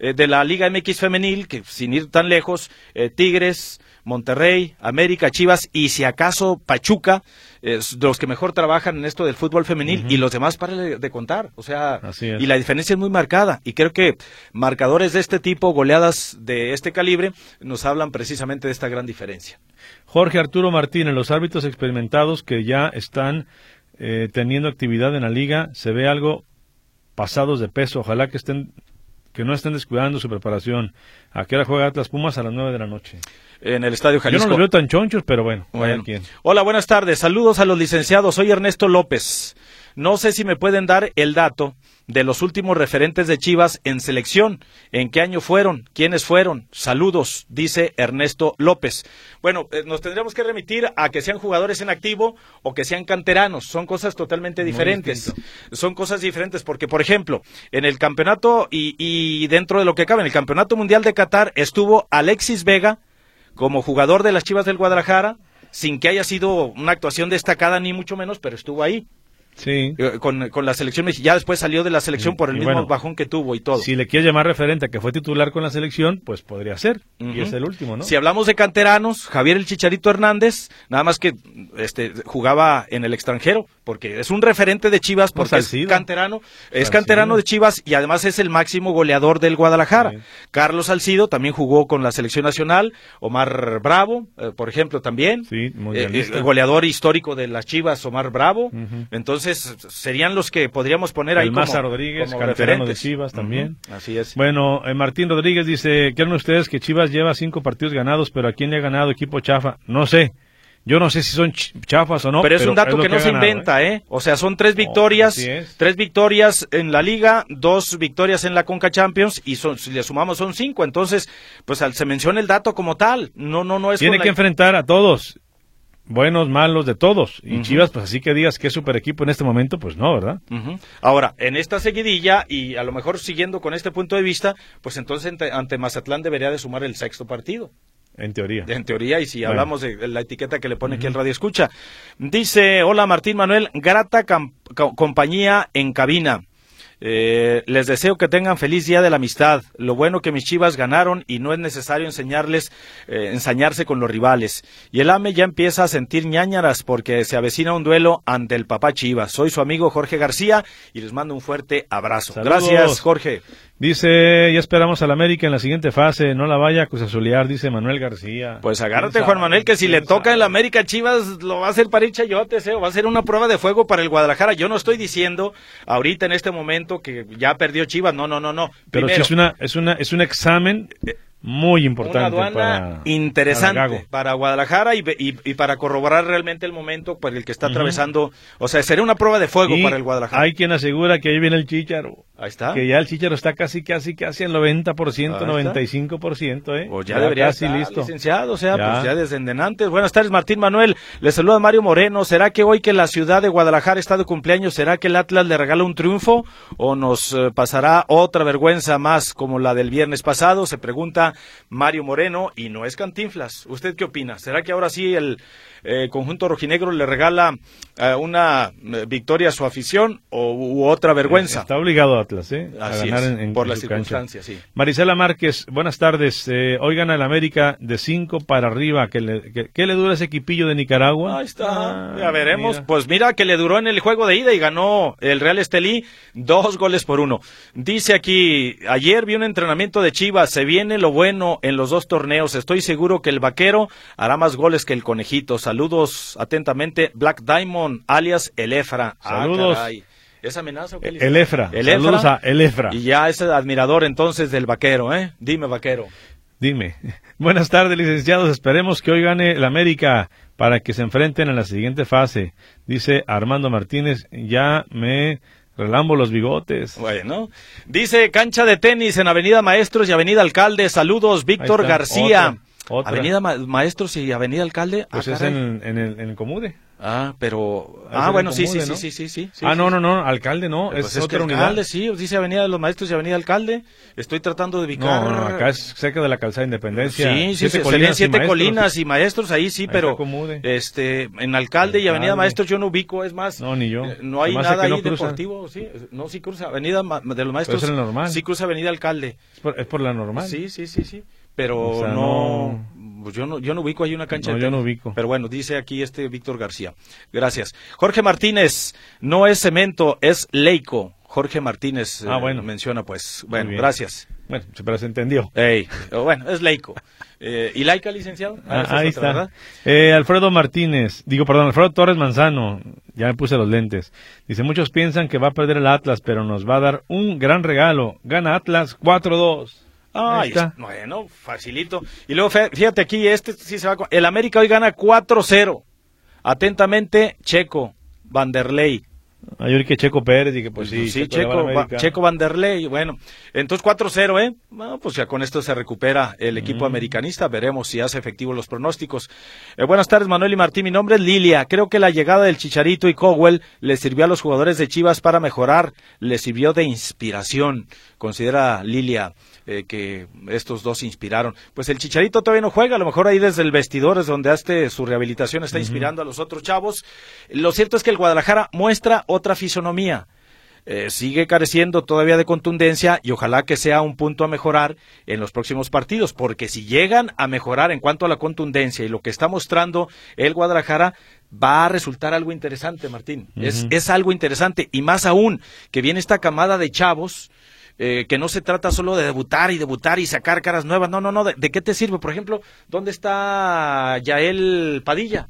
eh, de la Liga MX femenil, que sin ir tan lejos, eh, Tigres, Monterrey, América, Chivas y si acaso Pachuca, es de los que mejor trabajan en esto del fútbol femenil y los demás para de contar. O sea, y la diferencia es muy marcada. Y creo que marcadores de este tipo, goleadas de este calibre, nos hablan precisamente de esta gran diferencia. Jorge Arturo Martínez, los árbitros experimentados que ya están eh, teniendo actividad en la liga, se ve algo pasados de peso. Ojalá que estén que no estén descuidando su preparación. ¿A qué hora juega Atlas Pumas? A las nueve de la noche. En el Estadio Jalisco. Yo no los veo tan chonchos, pero bueno. Hola, buenas tardes. Saludos a los licenciados. Soy Ernesto López. No sé si me pueden dar el dato de los últimos referentes de Chivas en selección. ¿En qué año fueron? ¿Quiénes fueron? Saludos, dice Ernesto López. Bueno, eh, nos tendríamos que remitir a que sean jugadores en activo o que sean canteranos. Son cosas totalmente diferentes. Son cosas diferentes porque, por ejemplo, en el campeonato y, y dentro de lo que cabe, en el campeonato mundial de Qatar estuvo Alexis Vega como jugador de las Chivas del Guadalajara, sin que haya sido una actuación destacada ni mucho menos, pero estuvo ahí. Sí. Eh, con, con la selección, ya después salió de la selección por el mismo bajón que tuvo y todo. Si le quieres llamar referente a que fue titular con la selección, pues podría ser. Y es el último, ¿no? Si hablamos de canteranos, Javier el Chicharito Hernández, nada más que este jugaba en el extranjero, porque es un referente de Chivas, porque es canterano, es canterano de Chivas y además es el máximo goleador del Guadalajara. Carlos Salcido también jugó con la selección nacional, Omar Bravo, eh, por ejemplo, también. Sí, eh, goleador histórico de las Chivas, Omar Bravo. Entonces, serían los que podríamos poner ahí el Maza Rodríguez, canterano de Chivas también. Así es. Bueno, eh, Martín Rodríguez dice, ¿quieren ustedes que Chivas lleva cinco partidos ganados, pero a quién le ha ganado equipo chafa? No sé. Yo no sé si son chafas o no. Pero es un dato que, no se inventa, ¿eh? O sea, son tres oh, victorias, tres victorias en la Liga, dos victorias en la Conca Champions y son, si le sumamos son cinco. Entonces, pues se menciona el dato como tal. No, no, no es. Tiene que enfrentar a todos buenos, malos, de todos. Y Chivas, pues así que digas que es super equipo en este momento, pues no, ¿verdad? Ahora, en esta seguidilla, y a lo mejor siguiendo con este punto de vista, pues entonces ante, Mazatlán debería de sumar el sexto partido. En teoría. En teoría, y si hablamos de la etiqueta que le pone aquí el radio escucha. Dice, hola Martín Manuel, grata compañía en cabina. Eh, les deseo que tengan feliz día de la amistad. Lo bueno que mis chivas ganaron y no es necesario enseñarles, eh, ensañarse con los rivales. Y el AME ya empieza a sentir ñañaras porque se avecina un duelo ante el papá Chivas. Soy su amigo Jorge García y les mando un fuerte abrazo. Gracias, Jorge. Dice, ya esperamos al América en la siguiente fase, no la vaya a acusazulear, dice Manuel García. Pues agárrate, Juan Manuel, que si le toca el América Chivas, lo va a hacer para ir Chayotes, ¿eh? va a ser una prueba de fuego para el Guadalajara. Yo no estoy diciendo ahorita en este momento que ya perdió Chivas, no, no, no, no. Pero si es una, es una, es un examen eh, muy importante. Una aduana interesante para, Guadalajara y, y, para corroborar realmente el momento por el que está atravesando. O sea, sería una prueba de fuego para el Guadalajara. Hay quien asegura que ahí viene el Chicharo. Ahí está. Que ya el Chicharo está casi, casi, casi al 90%, 95%, ¿eh? Pues ya, debería casi listo. licenciado, o sea, pues ya desde antes. Buenas tardes, Martín Manuel. Le saluda Mario Moreno. ¿Será que hoy que la ciudad de Guadalajara está de cumpleaños, será que el Atlas le regala un triunfo o nos eh, pasará otra vergüenza más como la del viernes pasado? Se pregunta Mario Moreno y no es Cantinflas. ¿Usted qué opina? ¿Será que ahora sí el eh, conjunto rojinegro le regala eh, una victoria a su afición o u otra vergüenza. Está obligado Atlas, ¿eh? a ganar en, por las circunstancias, sí. Marisela Márquez, buenas tardes. hoy gana el América de 5 para arriba. ¿Qué le, que, le dura ese equipillo de Nicaragua? Ahí está. ya veremos. Pues mira que le duró en el juego de ida y ganó el Real Estelí dos goles por uno. Dice aquí, ayer vi un entrenamiento de Chivas. Se viene lo bueno en los dos torneos. Estoy seguro que el vaquero hará más goles que el conejito. Saludos atentamente, Black Diamond, alias El Efra. Ah, Saludos. ¿Es amenaza o qué El Efra. El Saludos a El Efra. Y ya es admirador entonces del vaquero, ¿eh? Dime, vaquero. Dime. Buenas tardes, licenciados. Esperemos que hoy gane el América para que se enfrenten a la siguiente fase. Dice Armando Martínez, ya me relambo los bigotes. Bueno, dice cancha de tenis en Avenida Maestros y Avenida Alcalde. Saludos, Víctor García. Avenida Maestros y Avenida Alcalde. Pues ah, es en, en, el, en el Comude. Ah, pero. Ah, bueno, sí, sí, sí, sí, sí, Ah, no, no, no, alcalde no, pues es, otra unidad. Alcalde, sí, dice Avenida de los Maestros y Avenida Alcalde. Estoy tratando de ubicar. No, no, acá es cerca de la calzada de Independencia. Sí, sí, siete colinas siete colinas y maestros ahí sí, pero. Este, en Alcalde y Avenida Maestros yo no ubico, es más. No, ni yo. Eh, no hay nada ahí deportivo, sí. No, sí cruza Avenida de los Maestros. es normal. Sí cruza Avenida Alcalde. Es por, la normal. Sí, sí, sí, sí. Pero no pues yo no, yo no ubico ahí una cancha. No, yo no ubico. Pero bueno, dice aquí este Víctor García. Gracias. Jorge Martínez, no es cemento, es leico. Jorge Martínez ah, eh, bueno. menciona, pues. Bueno, gracias. Bueno, pero se entendió. bueno, es leico. Eh, ¿Y laica, licenciado? Ah, ahí está. Eh, Alfredo Martínez, digo, perdón, Alfredo Torres Manzano, ya me puse los lentes. Dice, muchos piensan que va a perder el Atlas, pero nos va a dar un gran regalo. Gana Atlas 4-2. Ahí está. Bueno, facilito. Y luego, fíjate aquí, este sí se va. El América hoy gana 4-0. Atentamente, Checo, Vanderlei. Ayer que Checo Pérez y que pues sí. Sí, Checo, Checo, Vanderlei. Bueno, entonces 4-0, ¿eh? Bueno, pues ya con esto se recupera el equipo americanista. Veremos si hace efectivo los pronósticos. Eh, buenas tardes, Manuel y Martín. Mi nombre es Lilia. Creo que la llegada del Chicharito y Cowell le sirvió a los jugadores de Chivas para mejorar. Le sirvió de inspiración. Considera Lilia eh, que estos dos inspiraron. Pues el Chicharito todavía no juega, a lo mejor ahí desde el vestidor es donde hace su rehabilitación está inspirando a los otros chavos. Lo cierto es que el Guadalajara muestra otra fisonomía. Eh, sigue careciendo todavía de contundencia y ojalá que sea un punto a mejorar en los próximos partidos, porque si llegan a mejorar en cuanto a la contundencia y lo que está mostrando el Guadalajara, va a resultar algo interesante, Martín. es, es algo interesante y más aún que viene esta camada de chavos eh, que no se trata solo de debutar y debutar y sacar caras nuevas. No, no, no. ¿De, qué te sirve? Por ejemplo, ¿dónde está Yael Padilla?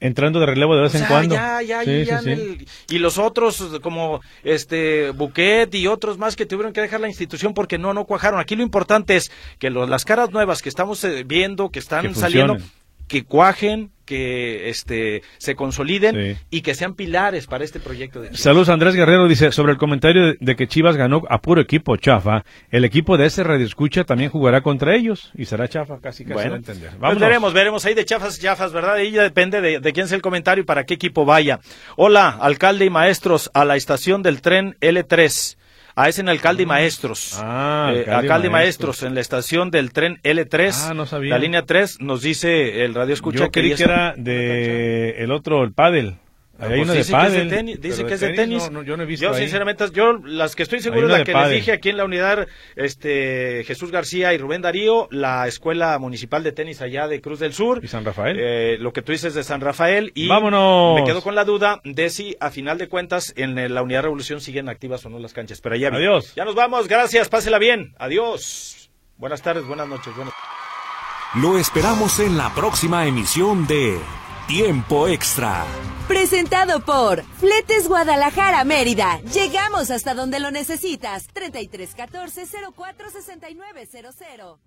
Entrando de relevo de vez en cuando. Ya, ya, ya y los otros, como este Buquet y otros más que tuvieron que dejar la institución porque no, no cuajaron. Aquí lo importante es que las caras nuevas que estamos eh, viendo, que están saliendo, que cuajen, que este se consoliden y que sean pilares para este proyecto de Saludos Andrés Guerrero dice sobre el comentario de, que Chivas ganó a puro equipo chafa, el equipo de ese radio escucha también jugará contra ellos y será chafa casi casi bueno, entender. Pues veremos, veremos ahí de chafas chafas, ¿verdad? Ahí ya depende de, de quién sea el comentario y para qué equipo vaya. Hola, alcalde y maestros a la estación del tren L3. Ah, es en Alcalde y ah. Maestros. Ah, eh, Alcalde, y Maestros. en la estación del tren L3. Ah, no sabía. La línea 3 nos dice el radio escucha Yo que, que era de el otro, el pádel. Ahí hay pues de pádel. dice que es de tenis. yo no he visto. Yo, sinceramente, yo las que estoy seguro de la que les dije aquí en la unidad, este Jesús García y Rubén Darío, la Escuela Municipal de Tenis allá de Cruz del Sur. ¿Y San Rafael? Eh, lo que tú dices de San Rafael. Y ¡Vámonos! Me quedo con la duda de si, a final de cuentas, en la unidad Revolución siguen activas o no las canchas. Pero ya Adiós. Ya nos vamos. Gracias. Pásela bien. Adiós. Buenas tardes, buenas noches. Buenas... Lo esperamos en la próxima emisión de Tiempo Extra. Presentado por Fletes Guadalajara Mérida. Llegamos hasta donde lo necesitas. 3314 046900.